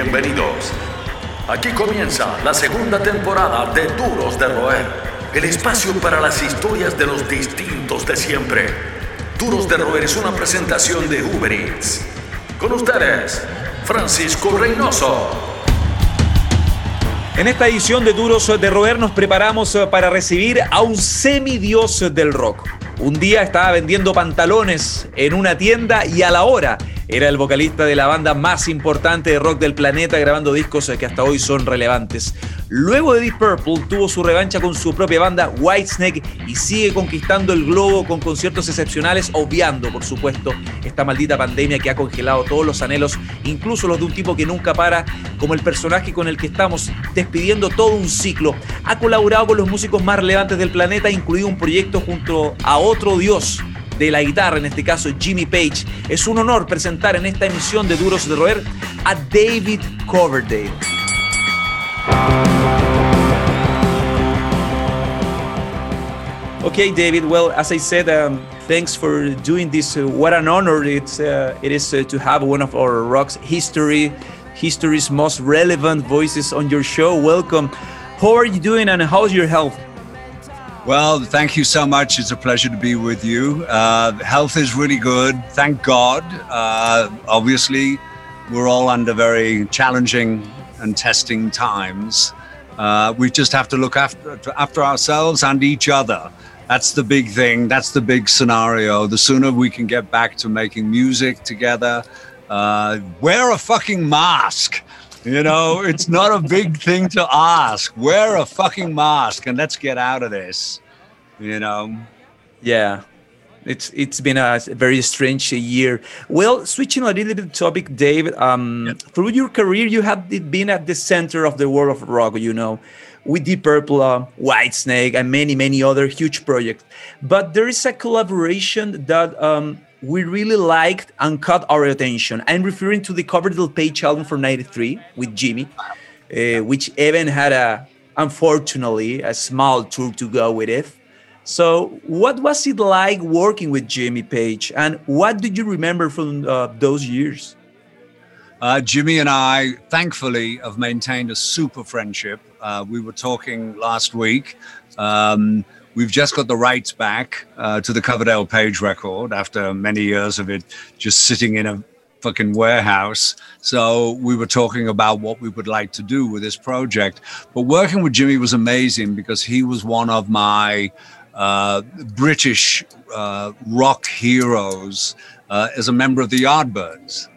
Bienvenidos. Aquí comienza la segunda temporada de Duros de Roer, el espacio para las historias de los distintos de siempre. Duros de Roer es una presentación de Uber Eats. Con ustedes, Francisco Reynoso. En esta edición de Duros de Roer nos preparamos eh, para recibir a un semidios del rock. Un día estaba vendiendo pantalones en una tienda y a la hora era el vocalista de la banda más importante de rock del planeta grabando discos que hasta hoy son relevantes. Luego de Deep Purple tuvo su revancha con su propia banda Whitesnake y sigue conquistando el globo con conciertos excepcionales, obviando por supuesto esta maldita pandemia que ha congelado todos los anhelos, incluso los de un tipo que nunca para, como el personaje con el que estamos despidiendo todo un ciclo. Ha colaborado con los músicos más relevantes del planeta, incluido un proyecto junto a otro dios de la guitarra, en este caso Jimmy Page. Es un honor presentar en esta emisión de Duros de Roer a David Coverdale. Okay, David. Well, as I said, um, thanks for doing this. Uh, what an honor it's uh, it is uh, to have one of our rock's history, history's most relevant voices on your show. Welcome. How are you doing, and how's your health? Well, thank you so much. It's a pleasure to be with you. Uh, health is really good. Thank God. Uh, obviously, we're all under very challenging and testing times. Uh, we just have to look after, after ourselves and each other. That's the big thing. That's the big scenario. The sooner we can get back to making music together, uh, wear a fucking mask. You know, it's not a big thing to ask. Wear a fucking mask and let's get out of this. You know. Yeah. It's it's been a very strange year. Well, switching a little bit topic, David. Um, yep. Through your career, you have been at the center of the world of rock. You know, with Deep Purple, uh, Whitesnake, and many many other huge projects. But there is a collaboration that um, we really liked and caught our attention. I'm referring to the Coverdale Page album from '93 with Jimmy, uh, which even had a, unfortunately, a small tour to go with it. So, what was it like working with Jimmy Page, and what did you remember from uh, those years? Uh, Jimmy and I, thankfully, have maintained a super friendship. Uh, we were talking last week. Um, We've just got the rights back uh, to the Coverdale Page record after many years of it just sitting in a fucking warehouse. So we were talking about what we would like to do with this project. But working with Jimmy was amazing because he was one of my uh, British uh, rock heroes uh, as a member of the Yardbirds.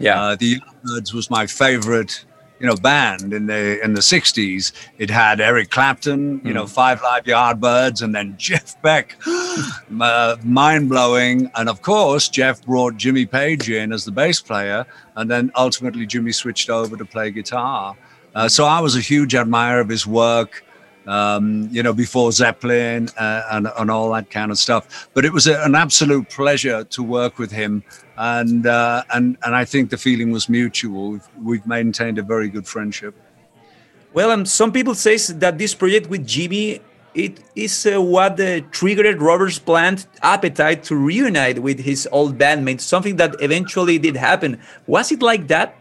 Yeah, uh, the Yardbirds was my favorite you know band in the in the 60s it had eric clapton you know hmm. five live yardbirds and then jeff beck uh, mind-blowing. And of course jeff brought jimmy page in as the bass player and then ultimately jimmy switched over to play guitar. Uh, so i was a huge admirer of his work um, you know, before Zeppelin uh, and, and all that kind of stuff. But it was a, an absolute pleasure to work with him. And, uh, and, and I think the feeling was mutual. We've, we've maintained a very good friendship. Well, um, some people say that this project with Jimmy it is uh, what uh, triggered Robert's Plant appetite to reunite with his old bandmates, something that eventually did happen. Was it like that?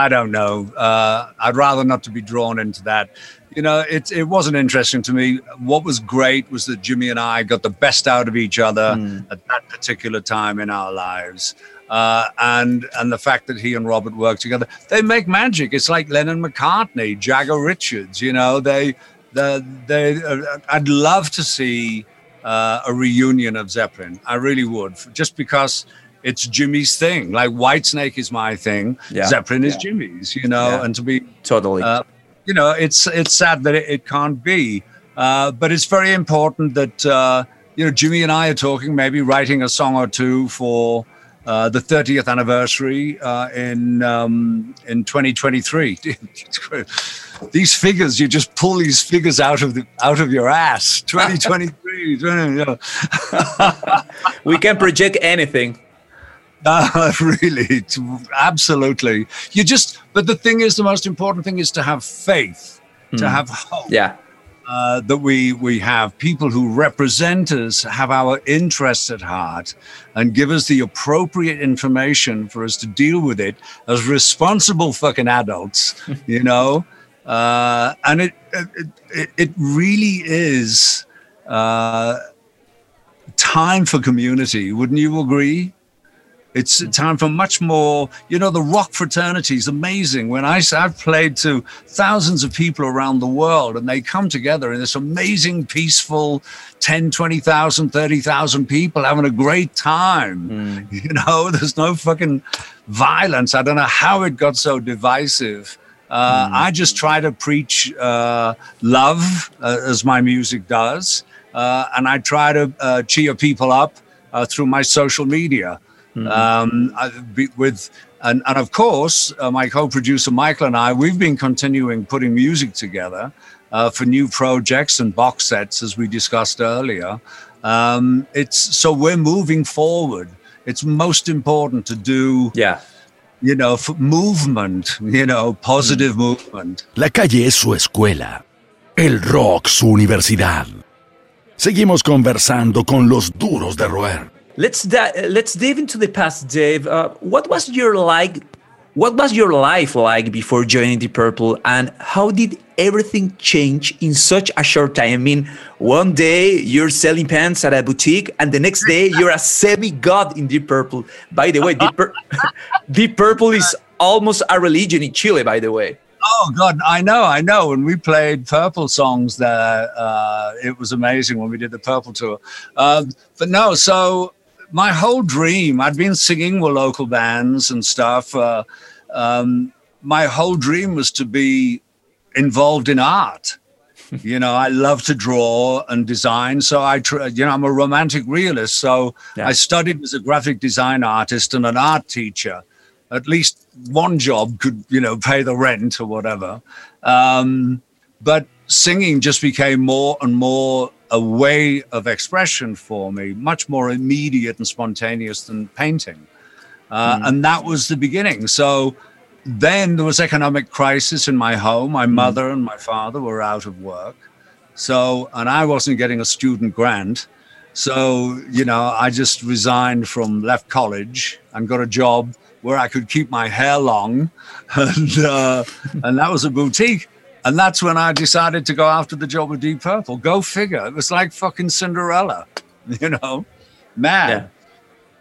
I don't know. Uh, I'd rather not to be drawn into that you know, it, it wasn't interesting to me. What was great was that Jimmy and I got the best out of each other mm. at that particular time in our lives. Uh, and and the fact that he and Robert work together, they make magic. It's like Lennon McCartney, Jagger Richards. You know, they they, they uh, I'd love to see uh, a reunion of Zeppelin. I really would, just because it's Jimmy's thing. Like Whitesnake is my thing. Yeah. Zeppelin is yeah. Jimmy's. You know, yeah. and to be totally uh, you know, it's it's sad that it, it can't be, uh, but it's very important that uh, you know Jimmy and I are talking, maybe writing a song or two for uh, the 30th anniversary uh, in um, in 2023. these figures, you just pull these figures out of the out of your ass. 2023. we can project anything. Uh, really, absolutely. You just, but the thing is, the most important thing is to have faith, mm. to hmm. have hope. Yeah. uh, that we we have people who represent us, have our interests at heart, and give us the appropriate information for us to deal with it as responsible fucking adults, you know. Uh, and it, it it really is uh, time for community. Wouldn't you agree? It's time for much more. You know, the rock fraternity is amazing. When I, I've played to thousands of people around the world and they come together in this amazing, peaceful 10, 20,000, 30,000 people having a great time. Mm. You know, there's no fucking violence. I don't know how it got so divisive. Uh, mm. I just try to preach uh, love uh, as my music does. Uh, and I try to uh, cheer people up uh, through my social media. Mm-hmm. Um, with and, and of course, uh, my co-producer Michael and I, we've been continuing putting music together uh, for new projects and box sets, as we discussed earlier. Um, it's so we're moving forward. It's most important to do. Yeah. You know, movement. You know, positive mm. movement. La calle es su escuela. El rock su universidad. Seguimos conversando con los duros de roer. Let's let's dive into the past, Dave. Uh, what was your like? What was your life like before joining the Purple, and how did everything change in such a short time? I mean, one day you're selling pants at a boutique, and the next day you're a semi-god in Deep Purple. By the way, Deep, Pur- Deep Purple is almost a religion in Chile. By the way. Oh God, I know, I know. When we played Purple songs there, uh, it was amazing when we did the Purple tour. Uh, but no, so my whole dream, I'd been singing with local bands and stuff. Uh, um, my whole dream was to be involved in art. you know, I love to draw and design. So I, tr- you know, I'm a romantic realist. So yeah. I studied as a graphic design artist and an art teacher. At least one job could, you know, pay the rent or whatever. Um, but singing just became more and more a way of expression for me, much more immediate and spontaneous than painting. Uh, mm. And that was the beginning. So then there was economic crisis in my home. My mm. mother and my father were out of work. So, and I wasn't getting a student grant. So, you know, I just resigned from left college and got a job where I could keep my hair long. And, uh, and that was a boutique. And that's when I decided to go after the job with Deep Purple. Go figure. It was like fucking Cinderella, you know, mad. Yeah.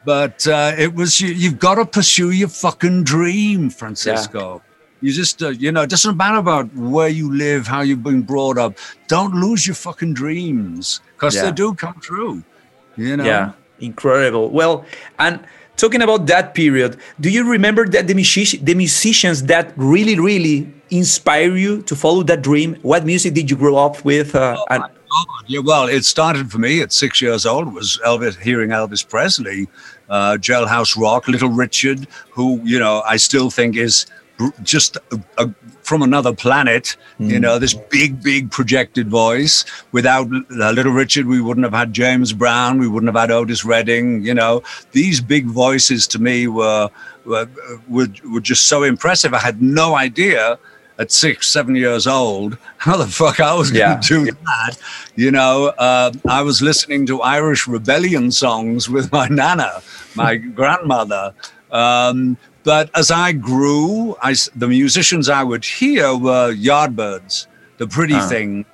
But uh, it was, you, have got to pursue your fucking dream, Francisco. Yeah. You just, uh, you know, it doesn't matter about where you live, how you've been brought up. Don't lose your fucking dreams because yeah. they do come true, you know? Yeah, incredible. Well, and talking about that period, do you remember that the, music- the musicians that really, really inspire you to follow that dream? What music did you grow up with? Uh, oh and- yeah, well, it started for me at six years old. Was Elvis hearing Elvis Presley, uh, Jailhouse Rock, Little Richard, who you know I still think is just a, a, from another planet. Mm. You know, this big, big projected voice. Without uh, Little Richard, we wouldn't have had James Brown. We wouldn't have had Otis Redding. You know, these big voices to me were were, were, were just so impressive. I had no idea at six, seven years old, how the fuck I was going to do that? You know, uh, I was listening to Irish rebellion songs with my nana, my grandmother. Um, but as I grew, I, the musicians I would hear were Yardbirds, The Pretty. Thing.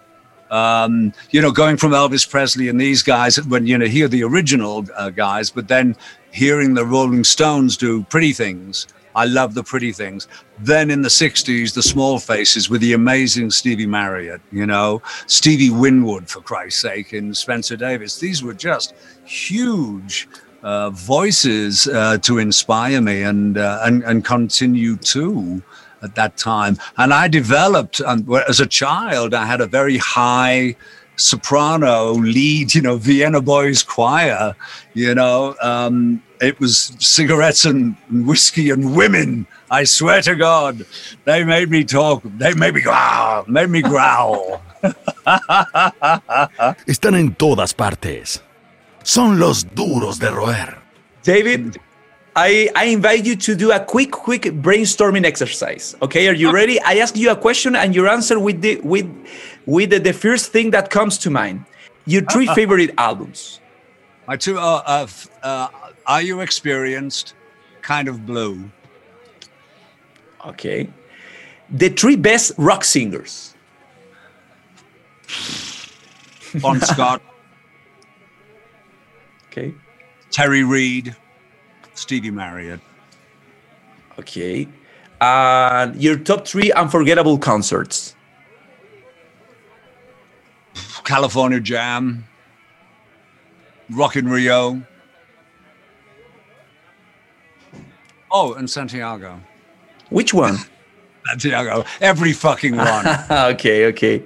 Um, you know, going from Elvis Presley and these guys, when you know, hear the original uh, guys, but then hearing the Rolling Stones do Pretty Things I love the pretty things. Then in the 60s, the small faces with the amazing Stevie Marriott, you know, Stevie Winwood, for Christ's sake, and Spencer Davis. These were just huge uh, voices uh, to inspire me and, uh, and, and continue to at that time. And I developed, um, as a child, I had a very high soprano lead, you know, Vienna Boys Choir, you know, um, it was cigarettes and whiskey and women. I swear to God, they made me talk. They made me growl. Made me growl. Están en todas partes. Son los duros de roer. David, I, I invite you to do a quick, quick brainstorming exercise. Okay, are you ready? I ask you a question and your answer with the with with the, the first thing that comes to mind. Your three favorite albums. My two uh, uh, uh, Are You Experienced? Kind of Blue. Okay. The three best rock singers. Bon Scott. Okay. Terry Reid. Stevie Marriott. Okay. Uh, your top three unforgettable concerts. California Jam. Rock in Rio. Oh, and Santiago. Which one? Santiago. Every fucking one. okay, okay.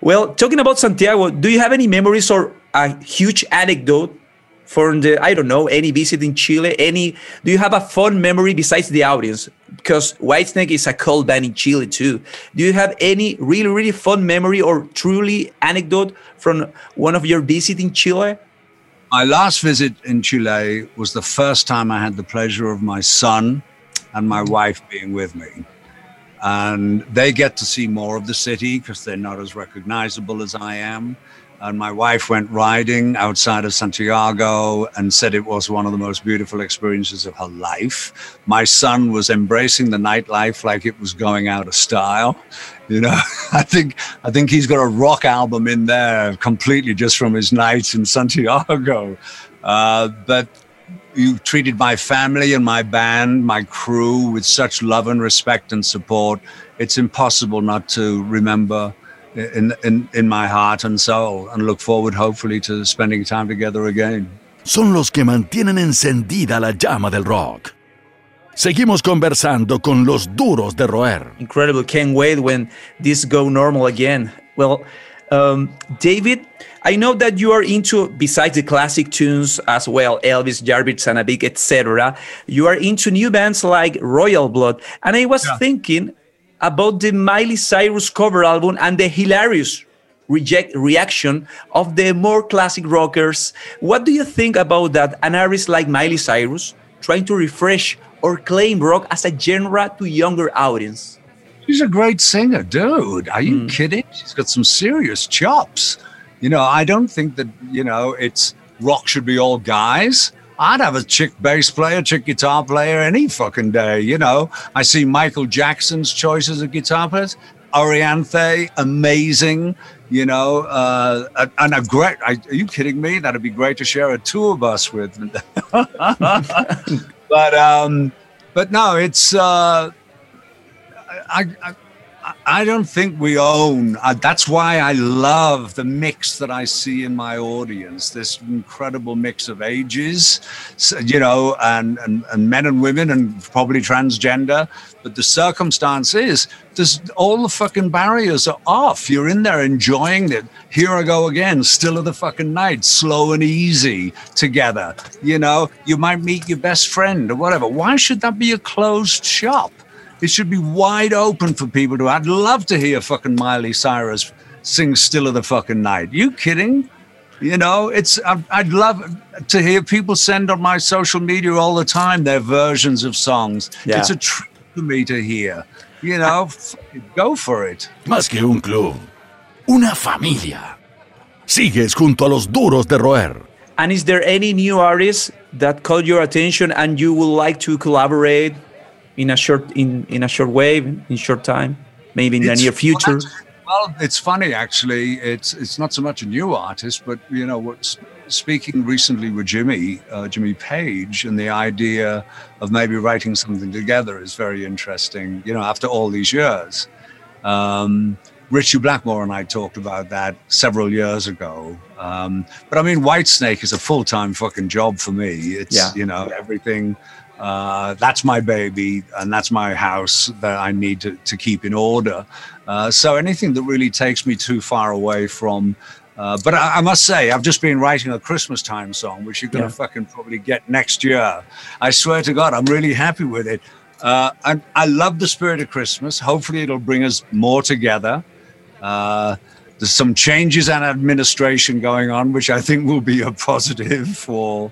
Well, talking about Santiago, do you have any memories or a huge anecdote from the I don't know any visit in Chile? Any? Do you have a fun memory besides the audience? Because Whitesnake is a cult band in Chile too. Do you have any really really fun memory or truly anecdote from one of your visits in Chile? My last visit in Chile was the first time I had the pleasure of my son and my wife being with me. And they get to see more of the city because they're not as recognizable as I am. And my wife went riding outside of Santiago and said it was one of the most beautiful experiences of her life. My son was embracing the nightlife like it was going out of style. You know, I think I think he's got a rock album in there completely just from his nights in Santiago. Uh, but you treated my family and my band, my crew with such love and respect and support. It's impossible not to remember in, in, in my heart and soul and look forward, hopefully, to spending time together again. Son los que mantienen encendida la llama del rock. Seguimos conversando con los duros de roer. Incredible. Can't wait when this go normal again. Well, um, David, I know that you are into, besides the classic tunes as well, Elvis, Jarvis, Sanabik, etc., you are into new bands like Royal Blood. And I was yeah. thinking about the Miley Cyrus cover album and the hilarious reject reaction of the more classic rockers. What do you think about that? An artist like Miley Cyrus trying to refresh or claim rock as a genre to younger audience? She's a great singer, dude. Are you mm. kidding? She's got some serious chops. You know, I don't think that, you know, it's rock should be all guys. I'd have a chick bass player, chick guitar player any fucking day. You know, I see Michael Jackson's choices of guitar players. Orianthi, amazing. You know, uh, and a great. Are you kidding me? That'd be great to share a tour bus with. but um, but no, it's. Uh, I, I I don't think we own. Uh, that's why I love the mix that I see in my audience. This incredible mix of ages, you know, and, and, and men and women, and probably transgender. But the circumstance is, there's all the fucking barriers are off. You're in there enjoying it. Here I go again, still of the fucking night, slow and easy together. You know, you might meet your best friend or whatever. Why should that be a closed shop? It should be wide open for people to. I'd love to hear fucking Miley Cyrus sing "Still of the Fucking Night." You kidding? You know, it's. I'd love to hear people send on my social media all the time their versions of songs. Yeah. It's a treat for me to hear. You know, go for it. Más que un club, una familia. Sigues junto a los duros de roer. And is there any new artist that caught your attention and you would like to collaborate in a short in in a short way in short time maybe in it's, the near future well it's funny actually it's it's not so much a new artist but you know what speaking recently with jimmy uh, jimmy page and the idea of maybe writing something together is very interesting you know after all these years um, Ritchie Blackmore and I talked about that several years ago. Um, but I mean, Whitesnake is a full time fucking job for me. It's, yeah. you know, everything uh, that's my baby and that's my house that I need to, to keep in order. Uh, so anything that really takes me too far away from. Uh, but I, I, must say, I've just been writing a Christmas time song, which you're going to yeah. fucking probably get next year. I swear to God, I'm really happy with it. Uh, and I love the spirit of Christmas. Hopefully, it'll bring us more together. Uh, there's some changes and administration going on, which I think will be a positive for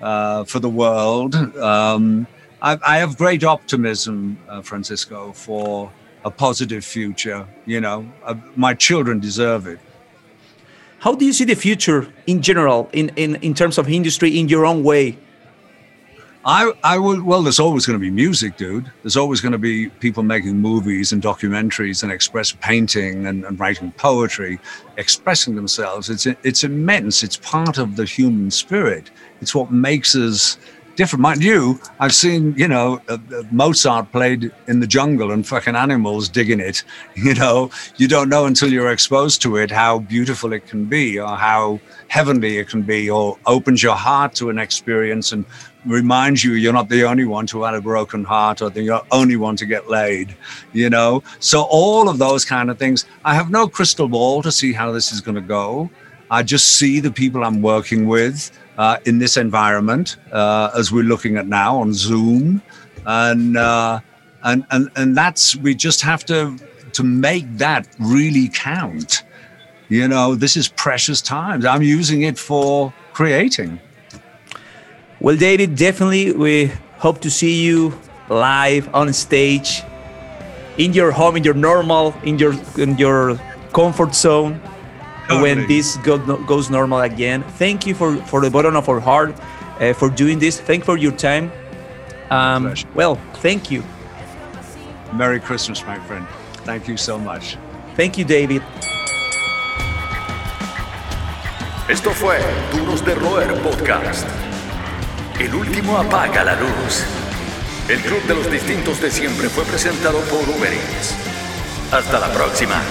uh, for the world. Um, I, I, have great optimism, uh, Francisco, for a positive future. You know, uh, my children deserve it. How do you see the future in general, in, in, in terms of industry, in your own way? I, I will, well, there's always going to be music, dude. There's always going to be people making movies and documentaries and express painting and, and writing poetry, expressing themselves. It's, it's immense. It's part of the human spirit. It's what makes us different. Mind you, I've seen, you know, uh, uh, Mozart played in the jungle and fucking animals digging it. You know, you don't know until you're exposed to it how beautiful it can be or how heavenly it can be or opens your heart to an experience and reminds you you're not the only one to have a broken heart or the only one to get laid, you know? So all of those kind of things. I have no crystal ball to see how this is going to go. I just see the people I'm working with uh, in this environment, uh, as we're looking at now on Zoom, and uh, and and and that's we just have to to make that really count. You know, this is precious times. I'm using it for creating. Well, David, definitely we hope to see you live on stage in your home, in your normal, in your in your comfort zone totally. when this go, goes normal again. Thank you for, for the bottom of our heart uh, for doing this. Thank you for your time. Um, well, thank you. Merry Christmas, my friend. Thank you so much. Thank you, David. Esto fue Duros de Roer Podcast. El último apaga la luz. El Club de los Distintos de Siempre fue presentado por Uber Eats. Hasta la próxima.